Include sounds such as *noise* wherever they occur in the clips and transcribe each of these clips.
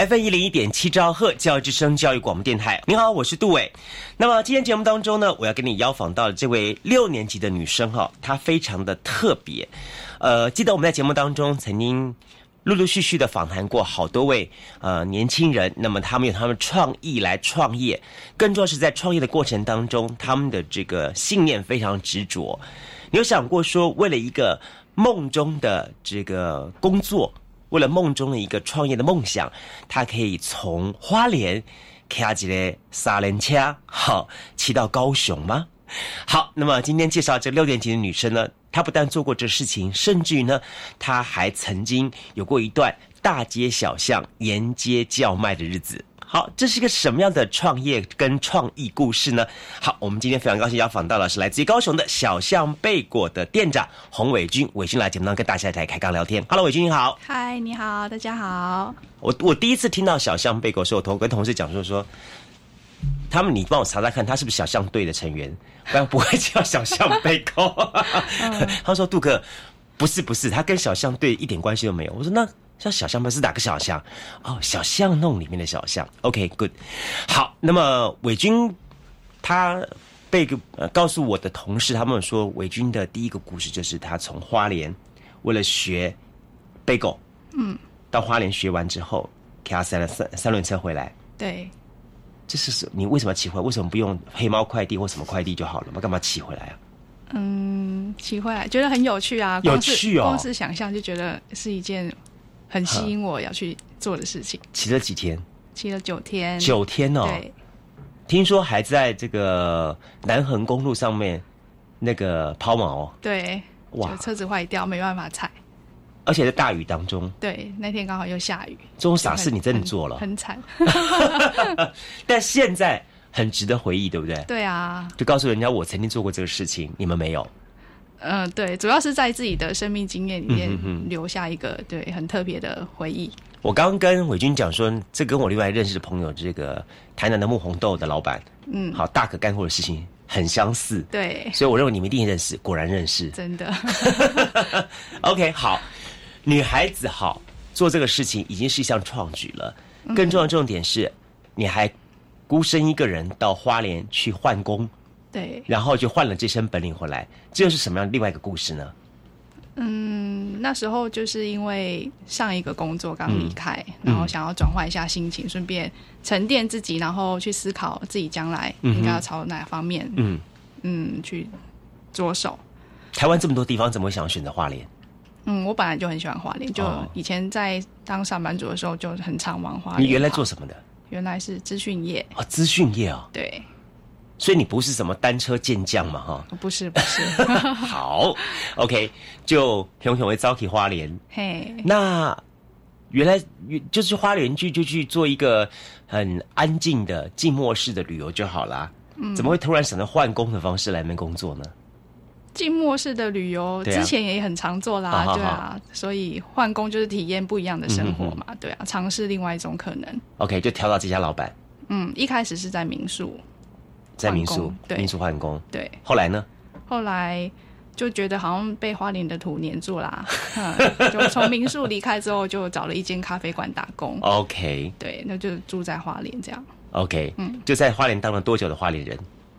F 一零一点七兆赫教育之声教育广播电台，你好，我是杜伟。那么今天节目当中呢，我要跟你邀访到的这位六年级的女生哈，她非常的特别。呃，记得我们在节目当中曾经。陆陆续续的访谈过好多位呃年轻人，那么他们有他们创意来创业，更重要是在创业的过程当中，他们的这个信念非常执着。你有想过说，为了一个梦中的这个工作，为了梦中的一个创业的梦想，他可以从花莲开起来三轮车，哈骑到高雄吗？好，那么今天介绍这六年级的女生呢？她不但做过这事情，甚至于呢，她还曾经有过一段大街小巷沿街叫卖的日子。好，这是一个什么样的创业跟创意故事呢？好，我们今天非常高兴邀访到了是来自于高雄的小象贝果的店长洪伟军。伟军来节目当中跟大家来开刚聊天。Hello，伟军你好。嗨，你好，大家好。我我第一次听到小象贝果，是我同跟同事讲说说。他们，你帮我查查看，他是不是小象队的成员？不然不会叫小象被告。*laughs* 他说：“杜克，不是不是，他跟小象队一点关系都没有。”我说：“那叫小象吗是哪个小象？”哦，小巷弄里面的小象。OK，good。好，那么伟军他被呃告诉我的同事，他们说伟军的第一个故事就是他从花莲为了学背狗，嗯，到花莲学完之后，给他塞了三三轮车回来。对。这是你为什么骑回来？为什么不用黑猫快递或什么快递就好了嘛？干嘛骑回来啊？嗯，骑回来觉得很有趣啊，有趣哦。光是想象就觉得是一件很吸引我要去做的事情。骑了几天？骑了九天。九天哦。对。听说还在这个南横公路上面那个抛锚。对。哇！车子坏掉，没办法踩。而且在大雨当中，对，那天刚好又下雨，这种傻事你真的做了，很惨。*laughs* 但现在很值得回忆，对不对？对啊，就告诉人家我曾经做过这个事情，你们没有。嗯，对，主要是在自己的生命经验里面留下一个对很特别的回忆。我刚刚跟伟军讲说，这跟我另外认识的朋友，这个台南的木红豆的老板，嗯，好大可干过的事情很相似，对，所以我认为你们一定认识，果然认识，真的。*laughs* OK，好。女孩子好做这个事情已经是一项创举了，更重要的重点是，你还孤身一个人到花莲去换工，对，然后就换了这身本领回来，这又是什么样另外一个故事呢？嗯，那时候就是因为上一个工作刚离开，然后想要转换一下心情，顺便沉淀自己，然后去思考自己将来应该要朝哪方面，嗯嗯去着手。台湾这么多地方，怎么会想要选择花莲？嗯，我本来就很喜欢花莲，就以前在当上班族的时候就很常玩花莲。你原来做什么的？原来是资讯业啊，资讯业啊。对，所以你不是什么单车健将嘛？哈，不是，不是。*laughs* 好，OK，就熊熊会招起花莲。嘿，那原来就是花莲去就去做一个很安静的静默式的旅游就好啦。嗯，怎么会突然想到换工的方式来那边工作呢？静默式的旅游之前也很常做啦，对啊，所以换工就是体验不一样的生活嘛，对啊，尝试另外一种可能。OK，就挑到这家老板。嗯，一开始是在民宿，在民宿，对，民宿换工，对。后来呢？后来就觉得好像被花莲的土黏住啦，*laughs* 就从民宿离开之后，就找了一间咖啡馆打工。OK，对，那就住在花莲这样。OK，嗯，就在花莲当了多久的花莲人？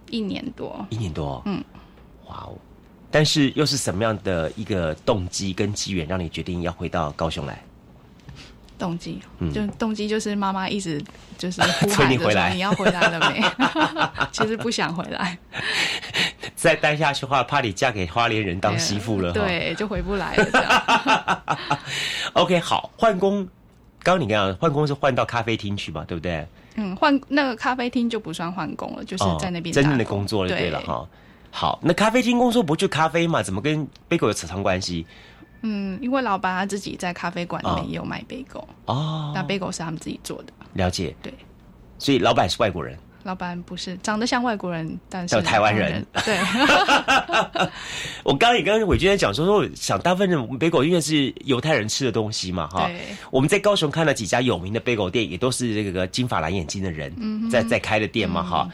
一年多，一年多，嗯，哇哦。但是又是什么样的一个动机跟机缘，让你决定要回到高雄来？动机，嗯，就动机就是妈妈一直就是 *laughs* 催你回来，你要回来了没？*laughs* 其实不想回来，*laughs* 再待下去的话，怕你嫁给花莲人当媳妇了，对，就回不来了。OK，好，换工，刚刚你讲换工是换到咖啡厅去嘛，对不对？嗯，换那个咖啡厅就不算换工了，就是在那边真正的工作了，对了哈。好，那咖啡厅工作不就咖啡嘛？怎么跟贝狗有扯上关系？嗯，因为老板他自己在咖啡馆里面也有卖贝狗哦，那贝狗是他们自己做的。了解，对，所以老板是外国人。老板不是长得像外国人，但是叫台湾人。对，*laughs* 我刚刚也跟伟君在讲说，说想大部分的贝狗因为是犹太人吃的东西嘛，哈。对。我们在高雄看了几家有名的贝狗店，也都是这个金发蓝眼睛的人在在开的店嘛，哈。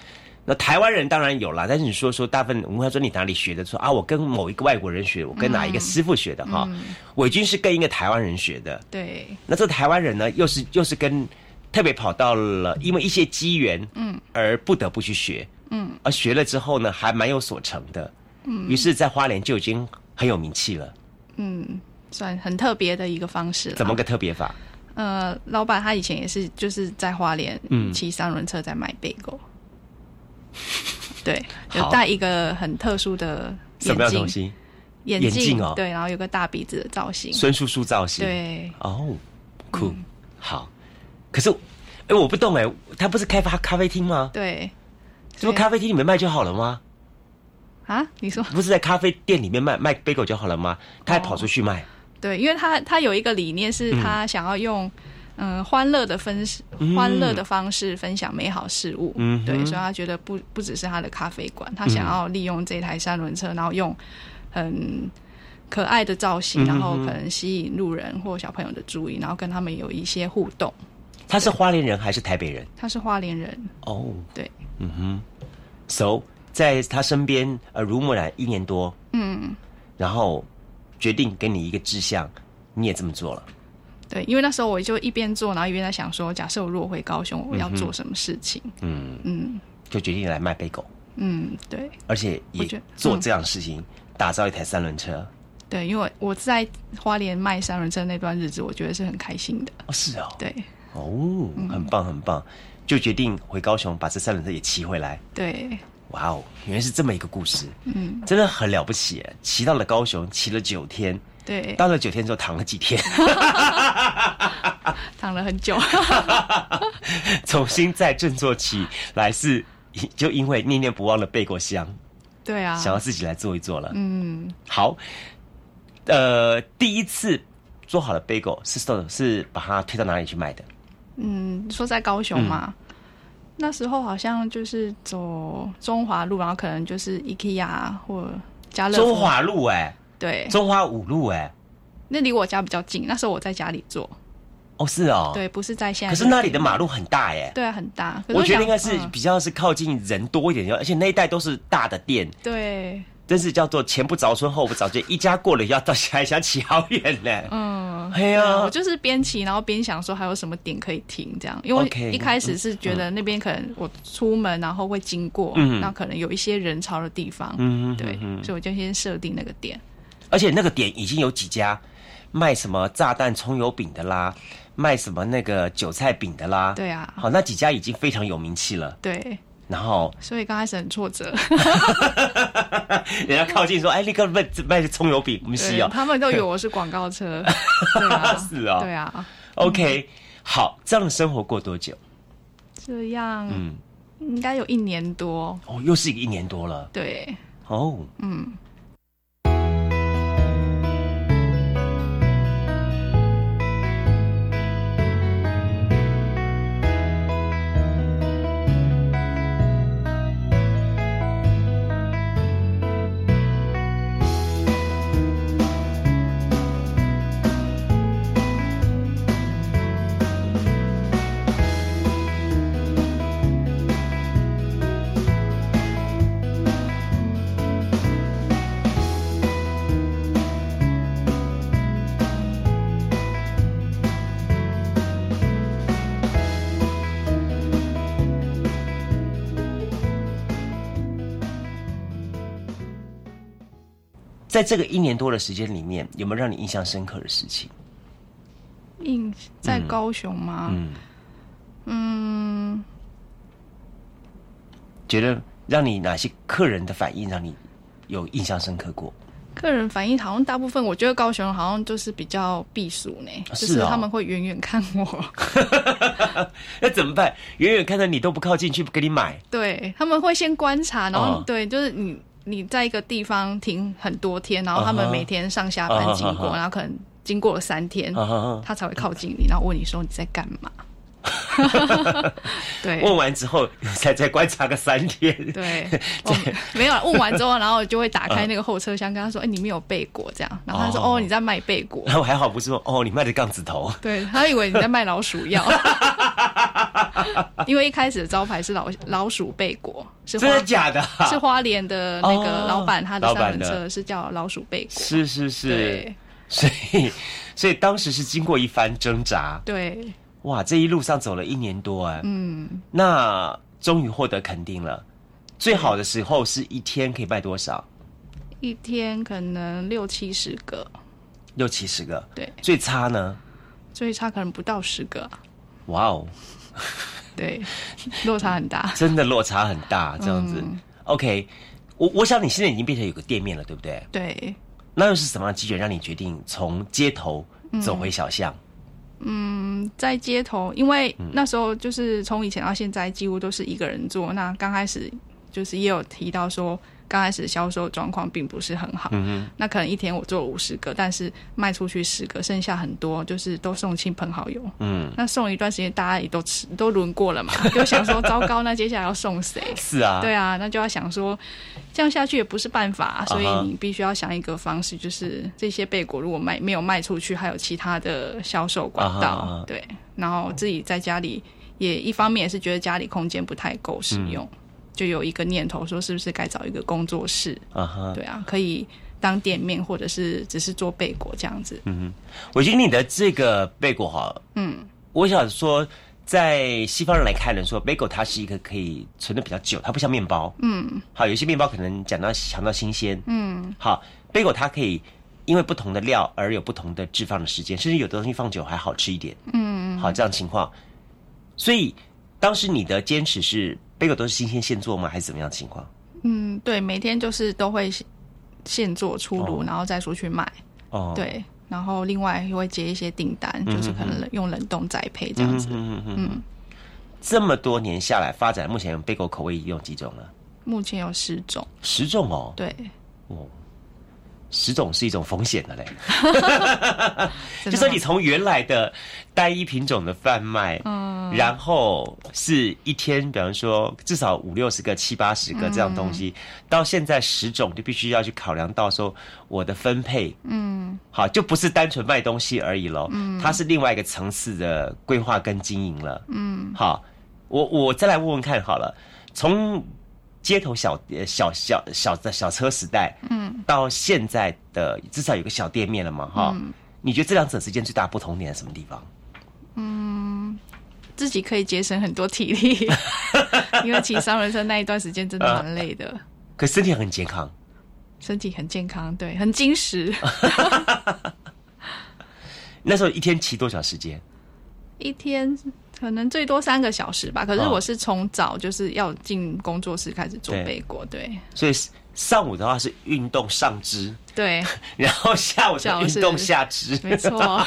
那台湾人当然有啦，但是你说说大部分，我们说你哪里学的？说啊，我跟某一个外国人学，我跟哪一个师傅学的？哈。伟军是跟一个台湾人学的。对。那这台湾人呢，又是又是跟。特别跑到了，因为一些机缘，嗯，而不得不去学，嗯，而学了之后呢，还蛮有所成的，嗯，于是，在花莲就已经很有名气了，嗯，算很特别的一个方式。怎么个特别法？呃，老板他以前也是就是在花莲，嗯，骑三轮车在卖贝狗，*laughs* 对，有戴一个很特殊的什么样东西？眼镜哦，对，然后有个大鼻子的造型，孙叔叔造型，对，哦，酷，好。可是，哎，我不懂哎，他不是开发咖啡厅吗？对，这不咖啡厅里面卖就好了吗？啊，你说不是在咖啡店里面卖卖杯狗就好了吗？他还跑出去卖？对，因为他他有一个理念，是他想要用嗯欢乐的分欢乐的方式分享美好事物。嗯，对，所以他觉得不不只是他的咖啡馆，他想要利用这台三轮车，然后用很可爱的造型，然后可能吸引路人或小朋友的注意，然后跟他们有一些互动。他是花莲人还是台北人？他是花莲人。哦，对，嗯哼。So，在他身边耳濡目染一年多，嗯，然后决定给你一个志向，你也这么做了。对，因为那时候我就一边做，然后一边在想说，假设我如果回高雄，我要做什么事情？嗯嗯，就决定来卖贝狗。嗯，对。而且也做这样的事情，打造一台三轮车。对，因为我在花莲卖三轮车那段日子，我觉得是很开心的。哦，是哦。对。哦，很棒很棒，就决定回高雄把这三轮车也骑回来。对，哇哦，原来是这么一个故事，嗯，真的很了不起。骑到了高雄，骑了九天，对，到了九天之后躺了几天，*laughs* 躺了很久，*laughs* 重新再振作起来是就因为念念不忘的背过香，对啊，想要自己来做一做了。嗯，好，呃，第一次做好了背狗是是把它推到哪里去卖的？嗯，说在高雄嘛，那时候好像就是走中华路，然后可能就是 IKEA 或家乐中华路哎，对，中华五路哎，那离我家比较近。那时候我在家里做，哦是哦，对，不是在现在。可是那里的马路很大耶，对啊，很大。我觉得应该是比较是靠近人多一点，而且那一带都是大的店，对。真是叫做前不着村后不着店，一家过了要到还想骑好远呢。嗯，哎呀，我就是边骑然后边想说还有什么点可以停这样，因为一开始是觉得那边可能我出门然后会经过，那可能有一些人潮的地方，嗯，对，所以我就先设定那个点。而且那个点已经有几家卖什么炸弹葱油饼的啦，卖什么那个韭菜饼的啦，对啊，好，那几家已经非常有名气了，对。然后，所以刚开始很挫折。*laughs* 人家靠近说：“哎，那个卖卖葱油饼，我们需要。”他们都以为我是广告车。*laughs* 是啊，对啊。OK，好，这样的生活过多久？这样，嗯，应该有一年多。哦，又是一个一年多了。对。哦，嗯。在这个一年多的时间里面，有没有让你印象深刻的事情？印在高雄吗？嗯嗯，觉得让你哪些客人的反应让你有印象深刻过？客人反应好像大部分，我觉得高雄好像就是比较避暑呢，就是他们会远远看我。*laughs* 那怎么办？远远看到你都不靠近去给你买？对他们会先观察，然后对，就是你。你在一个地方停很多天，然后他们每天上下班经过，然后可能经过了三天，他才会靠近你，然后问你说你在干嘛？*laughs* 对。问完之后再再观察个三天。对，*laughs* 我没有问完之后，然后就会打开那个后车厢，跟他说：“哎、你没有贝果这样。”然后他说：“哦哦你在卖贝果。然后还好不是说哦，你卖的杠子头，对他以为你在卖老鼠药，*laughs* 因为一开始的招牌是老老鼠贝果，真的假的？是花莲的那个哦老板，他的三轮车是叫老鼠贝果。是是是对，所以所以当时是经过一番挣扎，对，哇，这一路上走了一年多哎，嗯，那终于获得肯定了。最好的时候是一天可以卖多少？一天可能六七十个，六七十个。对，最差呢？最差可能不到十个啊，哇哦，对，落差很大。真的落差很大，这样子。嗯 OK，我我想你现在已经变成有个店面了，对不对？对，那又是什么样的机缘让你决定从街头走回小巷？嗯，在街头，因为嗯那时候就是从以前到现在，几乎都是一个人做。那刚开始就是也有提到说，刚开始销售状况并不是很好。嗯那可能一天我做五十个，但是卖出去十个，剩下很多就是都送亲朋好友。嗯，那送一段时间，大家也都吃都轮过了嘛，就想说糟糕，那接下来要送谁？*laughs* 是啊，对啊，那就要想说，这样下去也不是办法，所以你必须要想一个方式，就是这些贝果如果卖没有卖出去，还有其他的销售管道，对，然后自己在家里也一方面也是觉得家里空间不太够使用，嗯就有一个念头说是不是该找一个工作室，啊哈。对啊，可以当店面或者是只是做贝果这样子，嗯我觉得你的这个贝果哈，嗯，我想说，在西方人来看呢，说贝果它是一个可以存的比较久，它不像面包，嗯，好，有些面包可能讲到强调新鲜，嗯，好，贝果它可以因为不同的料而有不同的置放的时间，甚至有的东西放久还好吃一点，嗯，好，这样情况，所以当时你的坚持是贝果都是新鲜现做吗，还是怎么样的情况？嗯，对，每天就是都会现现做出炉，哦。然后再出去卖。哦，对，然后另外又会接一些订单，就是可能用冷冻栽培这样子。嗯嗯嗯，这么多年下来，发展目前贝果口味有几种了？目前有十种，十种哦，对，十种是一种风险的嘞。*laughs* 就就说你从原来的单一品种的贩卖，嗯，然后是一天，比方说至少五六十个、七八十个这样东西，到现在十种就必须要去考量到说我的分配，嗯，好，就不是单纯卖东西而已喽，嗯，它是另外一个层次的规划跟经营了，嗯，好，我我再来问问看好了，从街头小呃小小小的小车时代，嗯，到现在的至少有个小店面了嘛，哈、你觉得这两者之间最大不同点在什么地方？嗯自己可以节省很多体力，*laughs* 因为骑三轮车那一段时间真的蛮累的，可身体很健康，身体很健康，对，很精实。*laughs* 那时候一天骑多少时间？一天可能最多三个小时吧，可是哦。我是从早就是要进工作室开始做对贝果，对。所以上午的话是运动上肢，对，*laughs* 然后下午是运动下肢。没错。*laughs*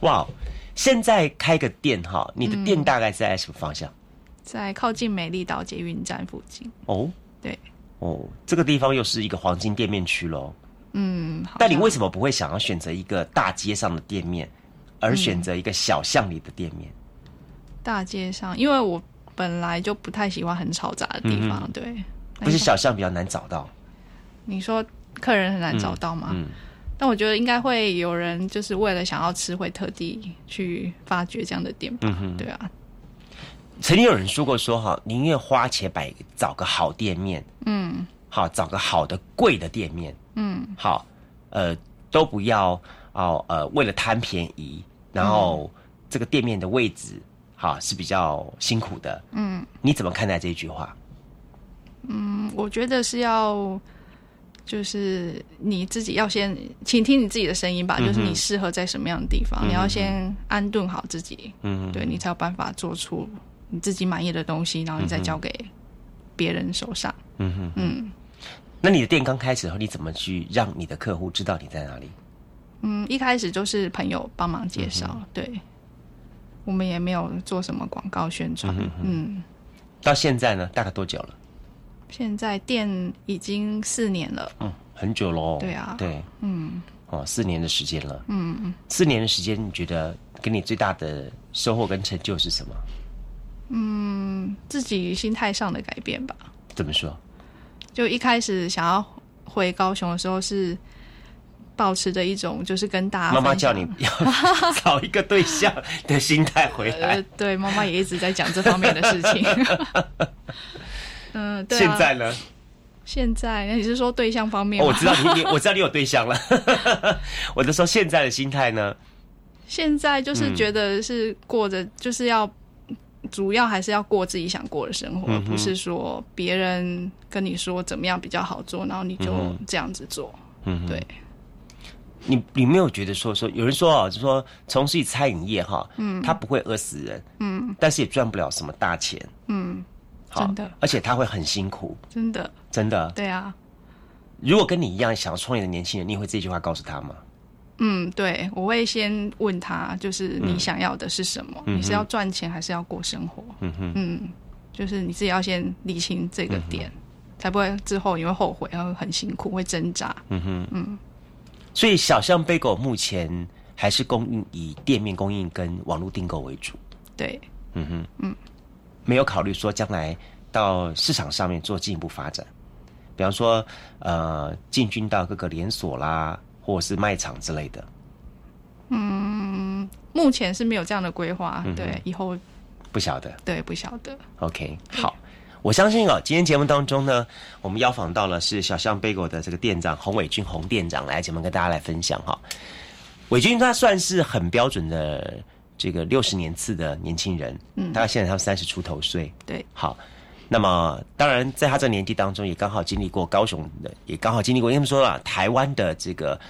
哇，现在开个店哈，你的店大概在什么方向？在靠近美丽岛捷运站附近，哦？对，哦，这个地方又是一个黄金店面区喽。嗯，但你像为什么不会想要选择一个大街上的店面，而选择一个小巷里的店面？大街上，因为我本来就不太喜欢很嘈杂的地方，对。不是小巷比较难找到，你说客人很难找到吗？嗯，但我觉得应该会有人就是为了想要吃，会特地去发掘这样的店吧。对啊，曾经有人说过说哈，宁愿花钱买找个好店面，嗯，好找个好的贵的店面，嗯，好，呃，都不要哦呃为了贪便宜，然后这个店面的位置哈是比较辛苦的，嗯，你怎么看待这句话？嗯我觉得是要。就是你自己要先倾听你自己的声音吧，就是你适合在什么样的地方，你要先安顿好自己，嗯，对你才有办法做出你自己满意的东西，然后你再交给别人手上。嗯哼，嗯那你的店刚开始的时候，你怎么去让你的客户知道你在哪里？嗯，一开始就是朋友帮忙介绍，对，我们也没有做什么广告宣传。嗯到现在呢，大概多久了？现在店已经四年了，嗯，很久喽。对啊对，嗯，哦，四年的时间了。嗯嗯，四年的时间，你觉得给你最大的收获跟成就是什么？嗯，自己心态上的改变吧。怎么说？就一开始想要回高雄的时候，是保持着一种就是跟大家妈妈叫你要 *laughs* 找一个对象的心态回来。对，妈妈也一直在讲这方面的事情。*laughs* 嗯，对。现在呢？现在，那你是说对象方面？我知道你，你我知道你有对象了。*laughs* 我就说现在的心态呢？现在就是觉得是过着，就是要主要还是要过自己想过的生活，不是说别人跟你说怎么样比较好做，然后你就这样子做。嗯，对。你你没有觉得说说有人说啊，就说从事餐饮业哈，嗯，他不会饿死人，嗯，但是也赚不了什么大钱，嗯。真的，而且他会很辛苦，真的，真的，对啊。如果跟你一样想要创业的年轻人，你会这句话告诉他吗？嗯，对，我会先问他，就是你想要的是什么？你是要赚钱还是要过生活？嗯哼，嗯，就是你自己要先理清这个点，才不会之后你会后悔，然后很辛苦，会挣扎。嗯哼，嗯。所以小象贝狗目前还是供应以店面供应跟网络订购为主。对，嗯哼，嗯。没有考虑说将来到市场上面做进一步发展，比方说呃进军到各个连锁啦，或者是卖场之类的。嗯，目前是没有这样的规划，对，以后不晓得，对，不晓得。OK，好，我相信哦，今天节目当中呢，我们邀访到了是小象贝果的这个店长洪伟军洪店长来节目跟大家来分享哈。伟军他算是很标准的。这个六十年次的年轻人，嗯，大概现在他三十出头岁，对，好，那么当然在他这年纪当中，也刚好经历过高雄的，也刚好经历过，因为说啊台湾的这个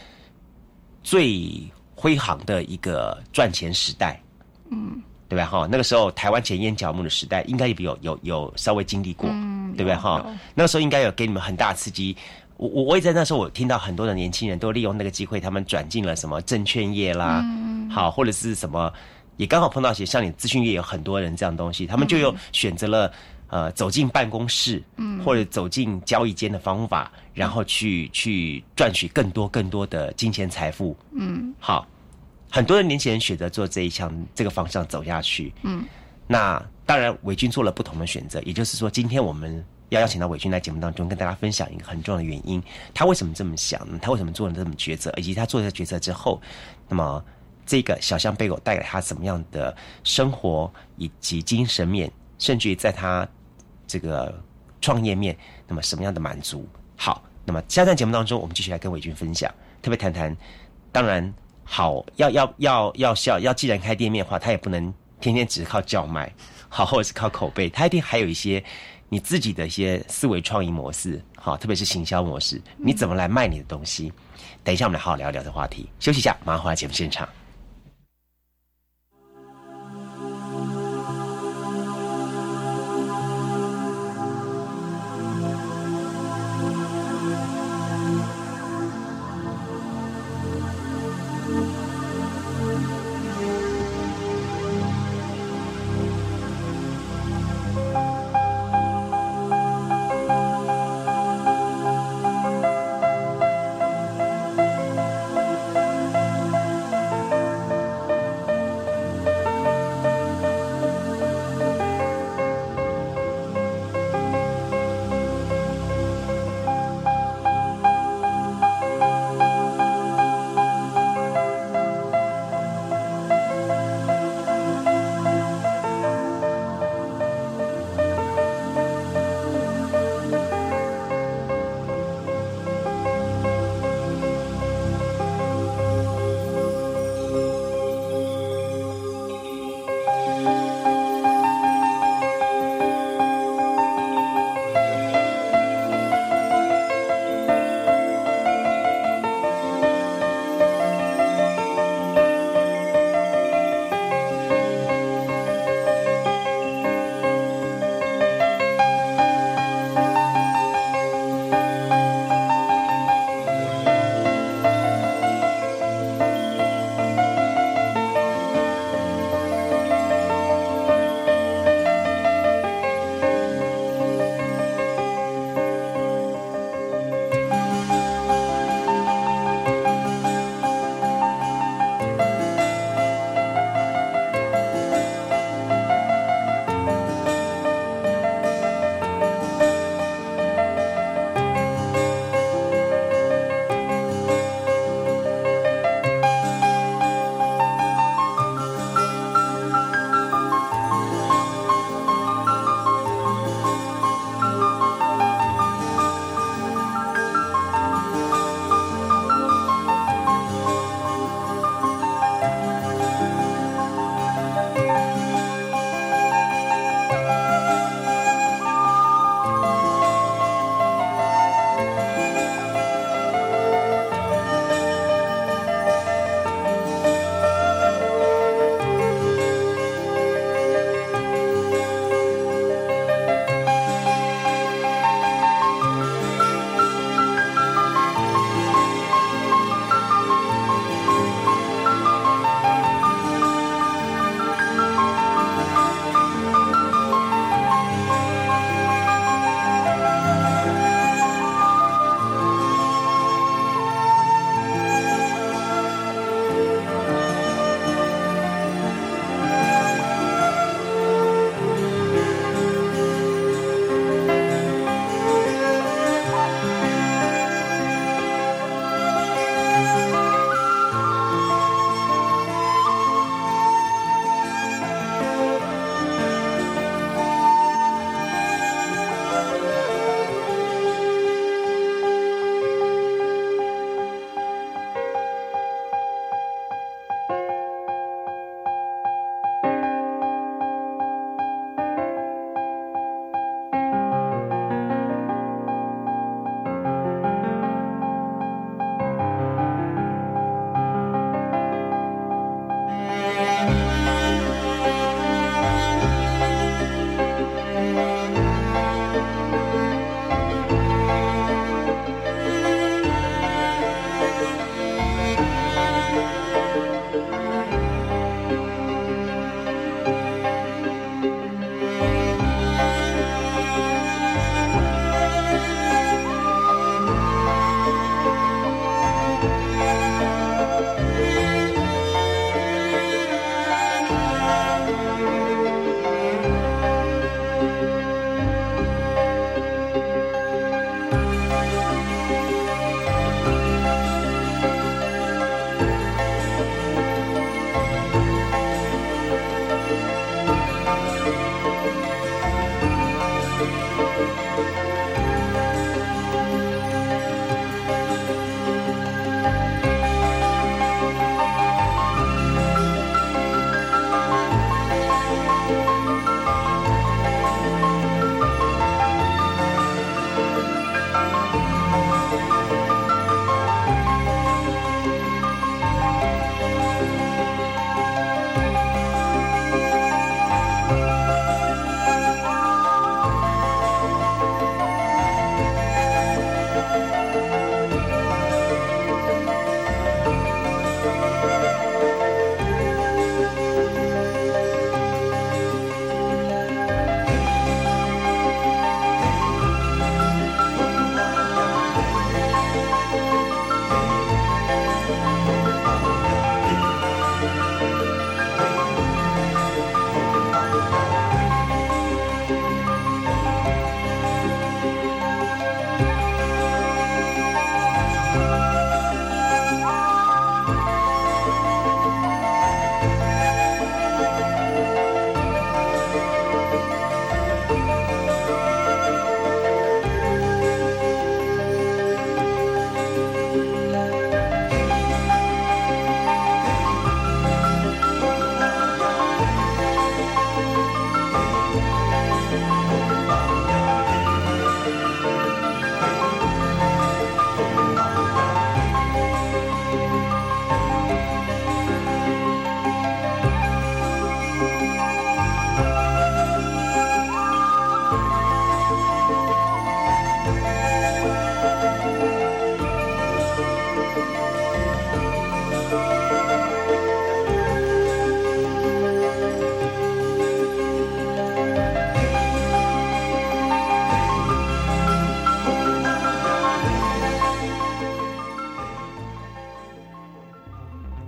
最辉煌的一个赚钱时代，嗯，对吧？哈，那个时候台湾前烟角木的时代，应该也有有有稍微经历过，嗯，对不对？哈，那个时候应该有给你们很大刺激。我我我也在那时候，我听到很多的年轻人都利用那个机会，他们转进了什么证券业啦，嗯好，或者是什么。也刚好碰到些像你资讯业有很多人这样东西，他们就又选择了呃走进办公室，嗯，或者走进交易间的方法，然后去去赚取更多更多的金钱财富，嗯，好，很多的年轻人选择做这一项这个方向走下去，嗯，那当然伟军做了不同的选择，也就是说，今天我们要邀请到伟军来节目当中跟大家分享一个很重要的原因，他为什么这么想，他为什么做了这么抉择，以及他做这个抉择之后，那么。这个小象贝狗带给他什么样的生活以及精神面，甚至于在他这个创业面，那么什么样的满足？好，那么下段节目当中，我们继续来跟伟军分享，特别谈谈。当然，好要要要要笑，要既然开店面的话，他也不能天天只是靠叫卖，好或者是靠口碑，他一定还有一些你自己的一些思维创意模式，好，特别是行销模式，你怎么来卖你的东西？等一下，我们来好好聊聊这话题。休息一下，马上回来节目现场。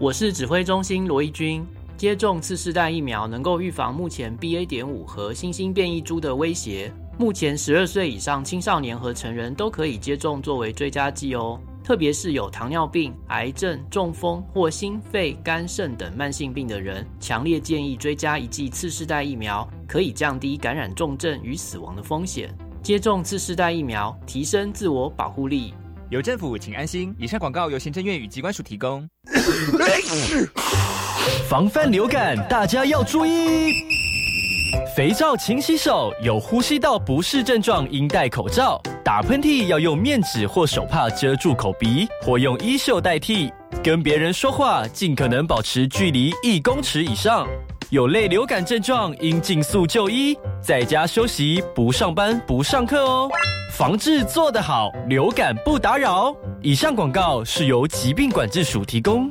我是指挥中心罗义军。接种次世代疫苗能够预防目前 BA. 点五和新兴变异株的威胁。目前十二岁以上青少年和成人都可以接种作为追加剂哦。特别是有糖尿病、癌症、中风或心肺、肝肾等慢性病的人，强烈建议追加一剂次世代疫苗，可以降低感染重症与死亡的风险。接种次世代疫苗，提升自我保护力。有政府，请安心。以上广告由行政院与机关署提供。*laughs* 防范流感，大家要注意。肥皂勤洗手，有呼吸道不适症状应戴口罩。打喷嚏要用面纸或手帕遮住口鼻，或用衣袖代替。跟别人说话尽可能保持距离一公尺以上。有类流感症状应尽速就医，在家休息，不上班不上课哦。防治做得好，流感不打扰。以上广告是由疾病管制署提供。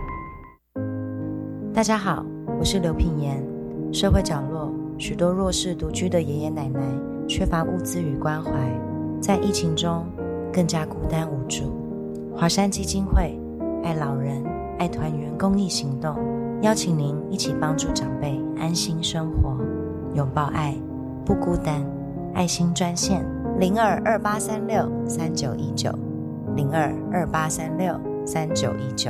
大家好，我是刘品言。社会角落许多弱势独居的爷爷奶奶，缺乏物资与关怀，在疫情中更加孤单无助。华山基金会爱老人、爱团圆公益行动，邀请您一起帮助长辈安心生活，拥抱爱，不孤单。爱心专线零二二八三六三九一九零二二八三六三九一九。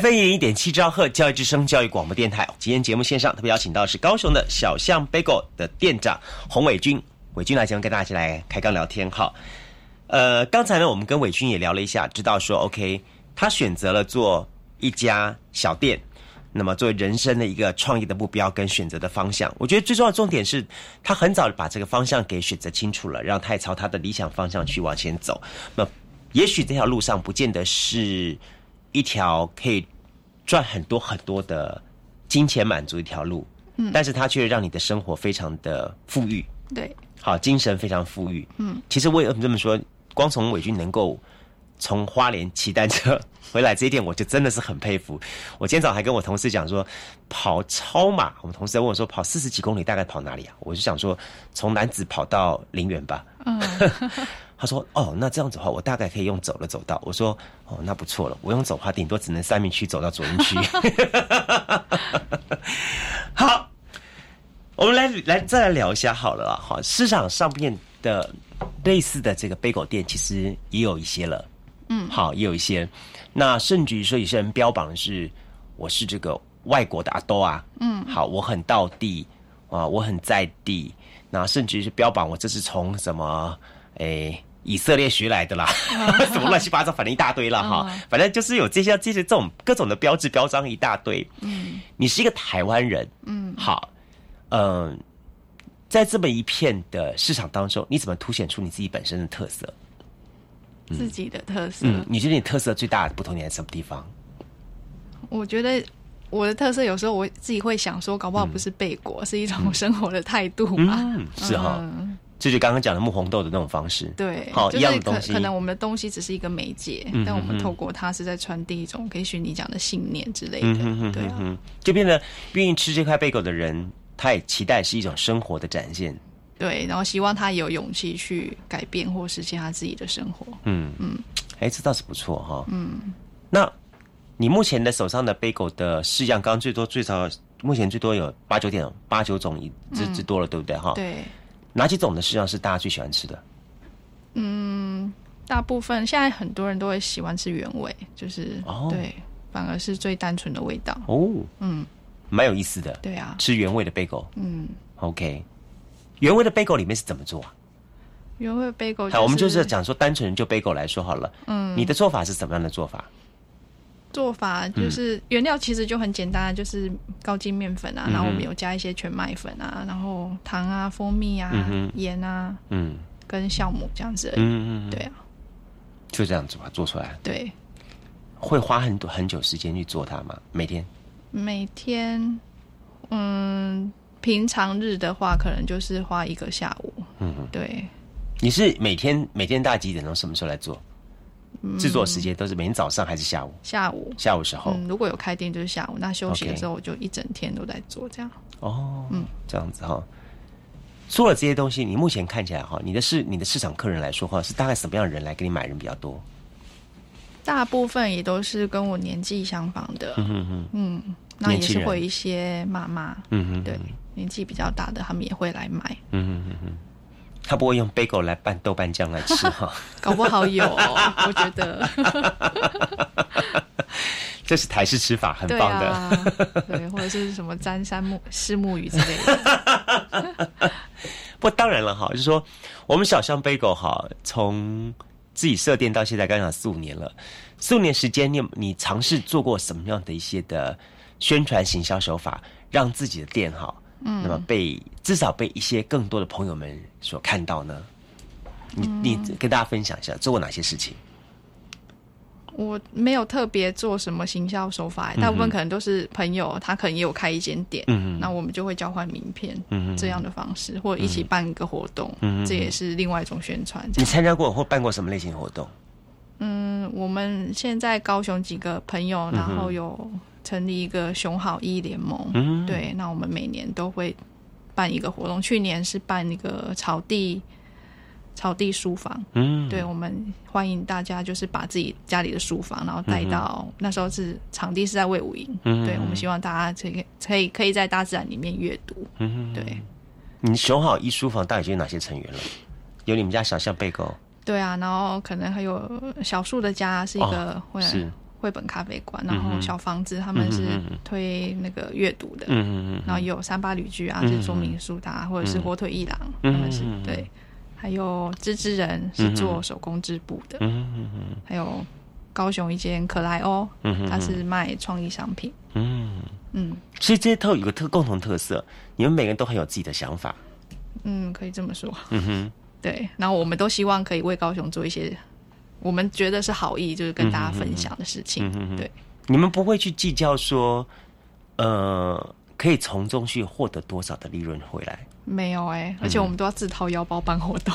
FM 一点七兆赫教育之声教育广播电台，今天节目线上特别邀请到是高雄的小象 Bagel 的店长洪伟军，伟军来节目跟大家一起来开杠聊天哈。呃，刚才呢，我们跟伟军也聊了一下，知道说 OK，他选择了做一家小店，那么作为人生的一个创业的目标跟选择的方向，我觉得最重要的重点是他很早把这个方向给选择清楚了，让他也朝他的理想方向去往前走。那也许这条路上不见得是一条可以赚很多很多的金钱满足一条路，嗯但是它却让你的生活非常的富裕，对，好，精神非常富裕。嗯，其实我也这么说，光从伟军能够从花莲骑单车回来这一点，我就真的是很佩服。我今天早上还跟我同事讲说，跑超马，我们同事在问我说，跑四十几公里大概跑哪里啊？我就想说，从南子跑到陵园吧。嗯，*laughs* 他说：“哦，那这样子的话，我大概可以用走了走到。”我说：“哦，那不错了。我用走的话，顶多只能三明区走到左营区。*laughs* ”好，我们来来再来聊一下好了啦。哈，市场上面的类似的这个杯狗店，其实也有一些了。嗯好，也有一些。那甚至于说，有些人标榜的是我是这个外国的阿多啊。嗯好，我很到地啊，我很在地。那甚至于是标榜我这是从什么诶。以色列学来的啦，*laughs* 什么乱七八糟，反正一大堆了哈。嗯反正就是有这些这些这种各种的标志标章一大堆。嗯你是一个台湾人，嗯，好，嗯、在这么一片的市场当中，你怎么凸显出你自己本身的特色？自己的特色，嗯，你觉得你特色最大的不同点在什么地方？我觉得我的特色有时候我自己会想说，搞不好不是背果，是一种生活的态度吧。嗯，是哈、嗯这就刚刚讲的木红豆的那种方式。对，好，一样的东西，可能我们的东西只是一个媒介，嗯但我们透过它是在传递一种，可以许你讲的信念之类的。嗯哼哼对啊，就变得愿意吃这块贝狗的人，他也期待是一种生活的展现。对，然后希望他有勇气去改变或实现他自己的生活。嗯嗯，哎，这倒是不错哈。嗯，那你目前的手上的贝狗的式样，刚刚最多最少目前最多有八九点八九种以之嗯之多了，对不对哈？。对，哪几种的式样是大家最喜欢吃的？嗯，大部分现在很多人都会喜欢吃原味，就是、哦对，反而是最单纯的味道。哦，嗯，蛮有意思的。对啊，吃原味的贝狗嗯，，OK。原味的贝狗里面是怎么做啊？原味 bagel、好，我们就是讲说单纯就贝狗来说好了。嗯你的做法是怎么样的做法？做法嗯就是原料其实就很简单，就是高筋面粉啊，嗯然后我们有加一些全麦粉啊，然后糖啊、蜂蜜啊嗯、盐、啊嗯跟酵母这样子而已。嗯嗯，嗯对啊，就这样子吧做出来。对，会花很多很久时间去做它吗？每天？每天，嗯，平常日的话，可能就是花一个下午。嗯哼，对，你是每天每天大概几点钟什么时候来做？嗯制作时间都是每天早上还是下午？下午。下午时候。嗯，如果有开店就是下午，那休息的时候我就一整天都在做这样。哦，嗯，这样子哈。做了这些东西，你目前看起来哈，你的市你的市场客人来说话，是大概什么样的人来给你买人比较多？大部分也都是跟我年纪相仿的，嗯哼哼，嗯，那也是会一些妈妈，嗯哼，对，年纪比较大的，他们也会来买，嗯哼哼哼，他不会用贝狗来拌豆瓣酱来吃 *laughs* 哈，搞不好有，我觉得，*laughs* 这是台式吃法，很棒的。啊，对，*laughs* 或者是什么沾山木虱目鱼之类的，不，当然了哈，就是说我们小象贝狗哈，从自己设店到现在，刚讲四五年了，四五年时间，你有你尝试做过什么样的一些的宣传行销手法，让自己的店哈，嗯那么被至少被一些更多的朋友们所看到呢？你你嗯跟大家分享一下做过哪些事情？我没有特别做什么行销手法，大部分可能都是朋友，他可能也有开一间店，嗯哼那我们就会交换名片，嗯哼这样的方式，或者一起办一个活动，这也是另外一种宣传。你参加过或办过什么类型的活动？嗯，我们现在高雄几个朋友，然后有成立一个熊好一联盟，嗯。对，那我们每年都会办一个活动，去年是办一个草地草地书房，嗯。对，我们欢迎大家就是把自己家里的书房，然后带到、那时候是场地是在魏武营，嗯。对，我们希望大家可以可以可以在大自然里面阅读，嗯。对。你熊好一书房到底有哪些成员了？有你们家小象贝狗，对啊，然后可能还有小树的家是一个哦会、是绘本咖啡馆，然后小房子他们是推那个阅读的，嗯嗯嗯然后有三八旅居啊，是做民宿的、啊，或者是火腿一郎，他们是对，还有织织人是做手工织布的，嗯嗯嗯还有高雄一间可莱欧，嗯它是卖创意商品，嗯，嗯。所以这些都有个特共同特色，你们每个人都很有自己的想法。嗯，可以这么说，嗯哼，对，然后我们都希望可以为高雄做一些我们觉得是好意，就是跟大家分享的事情，嗯哼哼对。你们不会去计较说，呃，可以从中去获得多少的利润回来？没有哎、嗯而且我们都要自掏腰包办活动，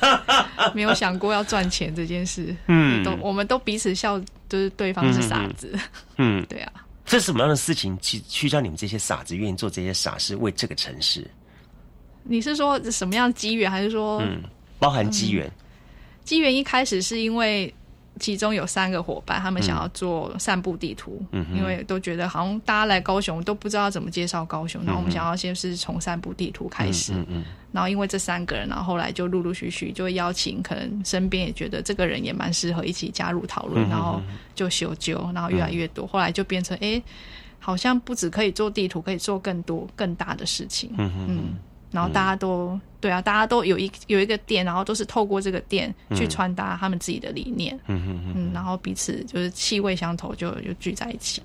*laughs* 没有想过要赚钱这件事。嗯都我们都彼此笑，就是对方是傻子。嗯，*laughs* 对啊，这是什么样的事情去去让你们这些傻子愿意做这些傻事，为这个城市？你是说什么样的机缘，还是说嗯，包含机缘。机缘一开始是因为其中有三个伙伴，他们想要做散步地图，嗯因为都觉得好像大家来高雄都不知道怎么介绍高雄，然后我们想要先是从散步地图开始，然后因为这三个人，然后后来就陆陆续续就会邀请，可能身边也觉得这个人也蛮适合一起加入讨论，嗯然后就修纠，然后越来越多，后来就变成哎、诶好像不止可以做地图，可以做更多更大的事情，嗯。嗯，然后大家都、对啊，大家都有一有一个店，然后都是透过这个店去传达他们自己的理念，嗯嗯嗯，然后彼此就是气味相投就，就聚在一起。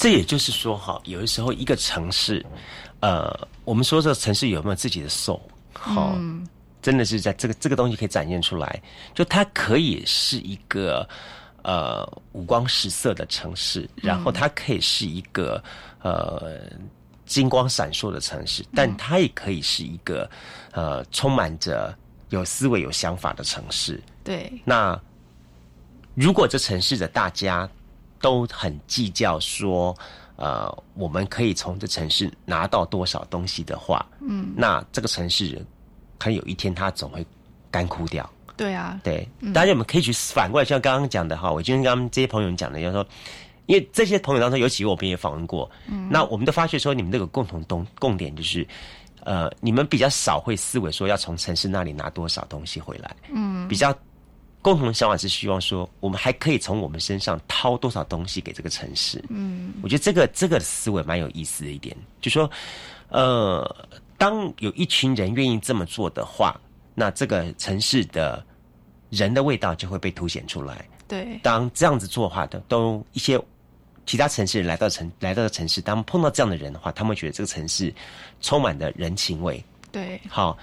这也就是说，哈，有的时候一个城市，呃，我们说这个城市有没有自己的 soul，好、嗯。真的是在这个这个东西可以展现出来，就它可以是一个呃五光十色的城市，然后它可以是一个呃金光闪烁的城市，但它也可以是一个呃充满着有思维、有想法的城市。对，那如果这城市的大家都很计较说，呃，我们可以从这城市拿到多少东西的话，嗯，那这个城市可能有一天它总会干枯掉。对啊，对，嗯。大家我们可以去反过来，像刚刚讲的哈，我今天跟他们这些朋友讲的，就是说，因为这些朋友当中，尤其我们也访问过，嗯。那我们都发觉说，你们这个共同共共点就是，呃，你们比较少会思维说要从城市那里拿多少东西回来，嗯。比较共同的想法是希望说，我们还可以从我们身上掏多少东西给这个城市。嗯我觉得这个这个思维蛮有意思的一点，就说，呃，当有一群人愿意这么做的话，那这个城市的人的味道就会被凸显出来。对，当这样子做的话的，都一些其他城市人来到城来到城市，当碰到这样的人的话，他们觉得这个城市充满了人情味。对，好，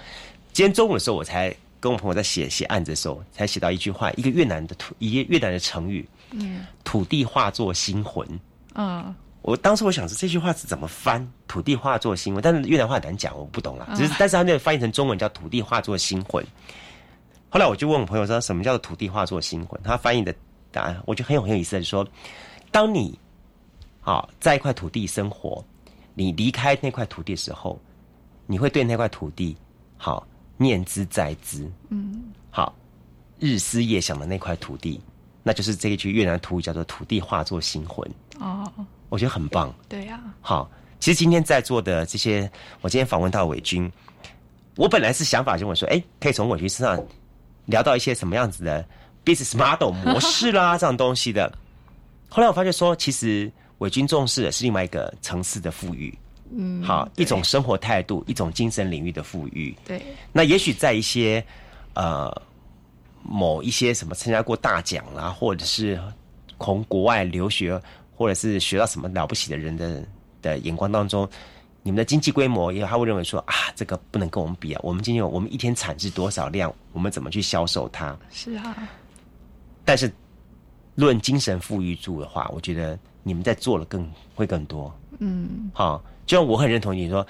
今天中午的时候，我才跟我朋友在写写案子的时候，才写到一句话，一个越南的土，一个越南的成语嗯“土地化作星魂”。嗯我当时我想说这句话是怎么翻“土地化作星魂”，但是越南话很难讲，我不懂啦。只是嗯但是他那个翻译成中文叫“土地化作星魂”。后来我就问我朋友说，什么叫做土地化作星魂？他翻译的答案我觉得很有很有意思，就是说，当你好在一块土地生活，你离开那块土地的时候，你会对那块土地好念之在之，嗯好日思夜想的那块土地，那就是这一句越南土语叫做“土地化作星魂哦，”，我觉得很棒。对呀，好，其实今天在座的这些，我今天访问到伟军，我本来是想法就我说，哎，可以从伟军身上聊到一些什么样子的 business model *laughs* 模式啦，这样东西的。后来我发现说，其实伟军重视的是另外一个层次的富裕，嗯，好，一种生活态度，一种精神领域的富裕。对，那也许在一些呃某一些什么参加过大奖啦，或者是从国外留学，或者是学到什么了不起的人的的眼光当中，你们的经济规模也他会认为说啊，这个不能跟我们比啊，我们今天有我们一天产制多少量，我们怎么去销售它？是啊，但是论精神富裕度的话，我觉得你们在做的更会更多。嗯好，就像我很认同你说，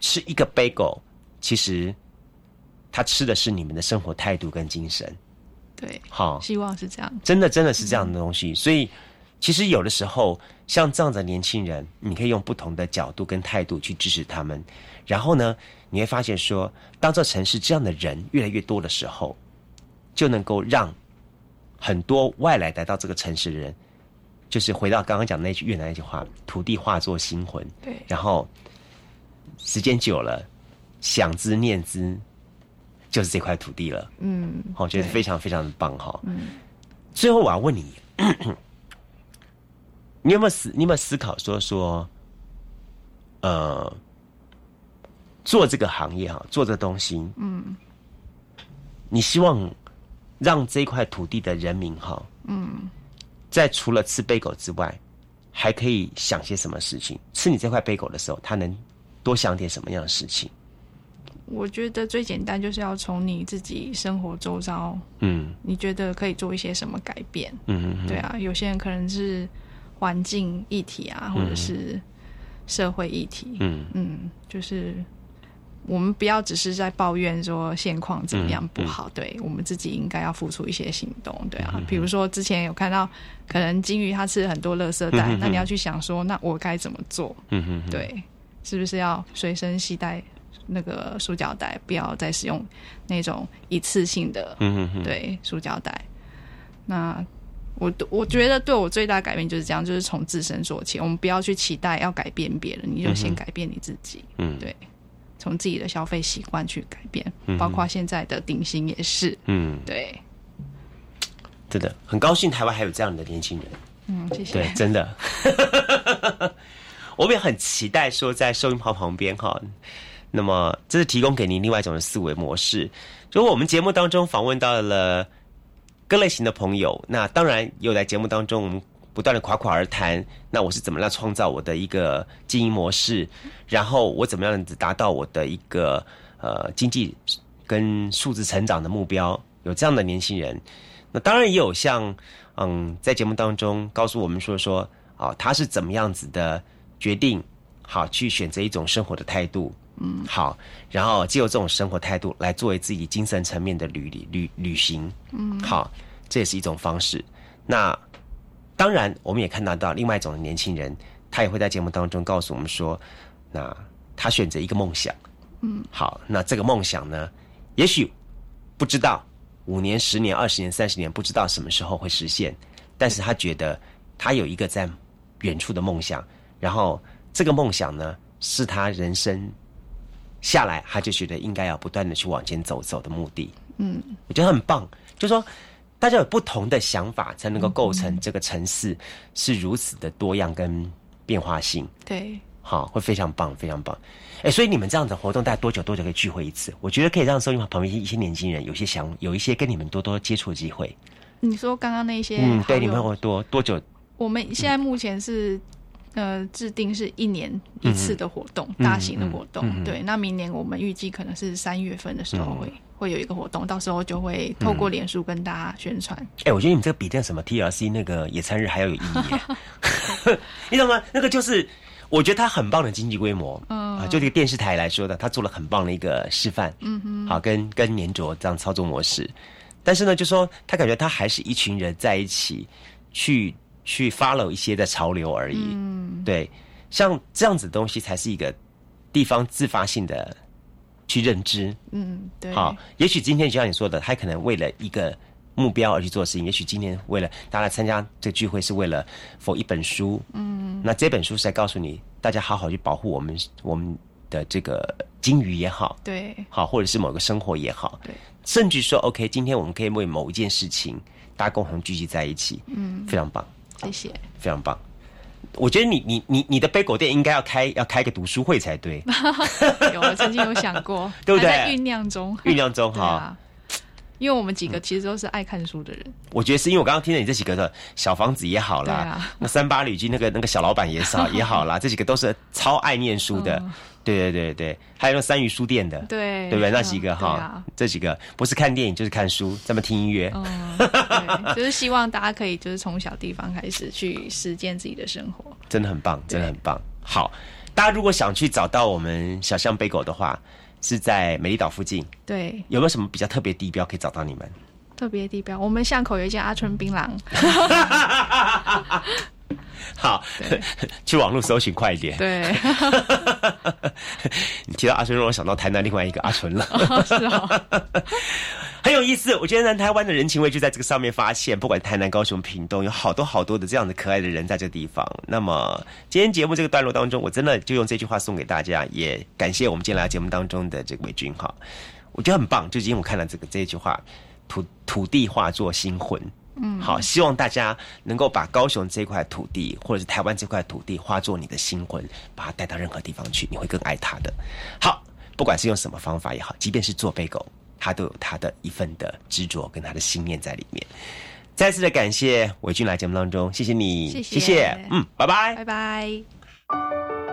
吃一个 bagel，其实他吃的是你们的生活态度跟精神。对，好，希望是这样，真的真的是这样的东西。所以，其实有的时候，像这样的年轻人，你可以用不同的角度跟态度去支持他们。然后呢，你会发现说，当这城市这样的人越来越多的时候，就能够让很多外来来到这个城市的人，就是回到刚刚讲的那句越南那句话：“土地化作星魂。”对，然后时间久了，想之念之，就是这块土地了。嗯，我觉得非常非常的棒哈。嗯最后我要问你，*coughs* 你有没有思你有没有思考说说，呃，做这个行业哈，做这个东西，嗯你希望让这块土地的人民哈，嗯，在除了吃贝狗之外，还可以想些什么事情？吃你这块贝狗的时候，他能多想点什么样的事情？我觉得最简单就是要从你自己生活周遭，嗯你觉得可以做一些什么改变？嗯嗯，对啊，有些人可能是环境议题啊，或者是社会议题，嗯嗯，就是我们不要只是在抱怨说现况怎么样不好，对我们自己应该要付出一些行动，对啊，比如说之前有看到可能金鱼它吃了很多垃圾袋，那你要去想说，那我该怎么做？嗯哼哼，对，是不是要随身携带那个塑胶袋，不要再使用那种一次性的嗯哼哼，对塑胶袋。那我我觉得对我最大改变就是这样，就是从自身做起。我们不要去期待要改变别人，你就先改变你自己。嗯对，从自己的消费习惯去改变，嗯包括现在的顶薪也是。嗯，对，真的很高兴台湾还有这样的年轻人。嗯，谢谢。对，真的，*laughs* 我们也很期待说在收音炮旁边哈。那么，这是提供给您另外一种的思维模式。如果我们节目当中访问到了各类型的朋友，那当然有在节目当中我们不断的夸夸而谈，那我是怎么样创造我的一个经营模式，然后我怎么样子达到我的一个呃经济跟数字成长的目标？有这样的年轻人，那当然也有像嗯，在节目当中告诉我们说说啊，他是怎么样子的决定，好去选择一种生活的态度，嗯，好，然后借由这种生活态度来作为自己精神层面的旅旅旅行，嗯，好，这也是一种方式。那当然，我们也看到到另外一种年轻人，他也会在节目当中告诉我们说，那他选择一个梦想，嗯，好，那这个梦想呢，也许不知道五年、十年、二十年、三十年，不知道什么时候会实现，但是他觉得他有一个在远处的梦想，然后这个梦想呢，是他人生下来，他就觉得应该要不断的去往前走走的目的。嗯，我觉得很棒，就说。大家有不同的想法，才能够构成这个城市是如此的多样跟变化性。对，好，会非常棒，非常棒。哎，所以你们这样的活动大概多久多久可以聚会一次？我觉得可以让收音旁边一些年轻人有些想有一些跟你们多多接触的机会。你说刚刚那些，嗯，对，你们会多多久？我们现在目前是呃制定是一年一次的活动，大型的活动。对，那明年我们预计可能是三月份的时候会。会有一个活动，到时候就会透过脸书跟大家宣传。哎，我觉得你们这个比那什么 TLC 那个野餐日还要有意义，*laughs* 你懂吗？那个就是我觉得他很棒的经济规模，嗯啊，就这个电视台来说的，他做了很棒的一个示范，嗯哼，好，跟跟粘着这样操作模式。但是呢，就说他感觉他还是一群人在一起去去 follow 一些的潮流而已，嗯，对，像这样子的东西才是一个地方自发性的。去认知，嗯，对，好，也许今天就像你说的，他可能为了一个目标而去做事情，也许今天为了大家来参加这个聚会是为了否一本书，嗯，那这本书是在告诉你，大家好好去保护我们我们的这个金鱼也好，对，好，或者是某个生活也好，对，甚至说，OK，今天我们可以为某一件事情，大家共同聚集在一起，嗯，非常棒，谢谢，非常棒。我觉得你你你你的杯狗店应该要开要开个读书会才对。*laughs* 有，曾经有想过，*laughs* 对不对？在酝酿中，*laughs* 酝酿中哈。因为我们几个其实都是爱看书的人。我觉得是因为我刚刚听了你这几个的小房子也好啦，那三八旅居那个那个小老板也少也好啦，这几个都是超爱念书的。对对对对，还有那三鱼书店的，对对不对？那几个哈，这几个不是看电影就是看书，这么听音乐，就是希望大家可以就是从小地方开始去实践自己的生活，真的很棒，真的很棒。好，大家如果想去找到我们小象背狗的话，是在美丽岛附近。对，有没有什么比较特别地标可以找到你们？特别地标，我们巷口有一间阿春槟榔。*laughs* *laughs* 好，*laughs* 去网络搜寻快一点。对，*laughs* 你提到阿春，让我想到台南另外一个阿春了。是啊，很有意思。我觉得南台湾的人情味就在这个上面发现，不管台南、高雄、屏东，有好多好多的这样的可爱的人在这个地方。那么今天节目这个段落当中，我真的就用这句话送给大家，也感谢我们今天来节目当中的这位君哈，我觉得很棒。就因为我看了这个这一句话，土土地化作新魂。嗯，好，希望大家能够把高雄这块土地，或者是台湾这块土地，化作你的心魂，把它带到任何地方去，你会更爱它的。好，不管是用什么方法也好，即便是做背狗，它都有它的一份的执着跟他的信念在里面。再次的感谢伟俊来节目当中，谢谢你，谢谢，嗯，拜拜，拜拜。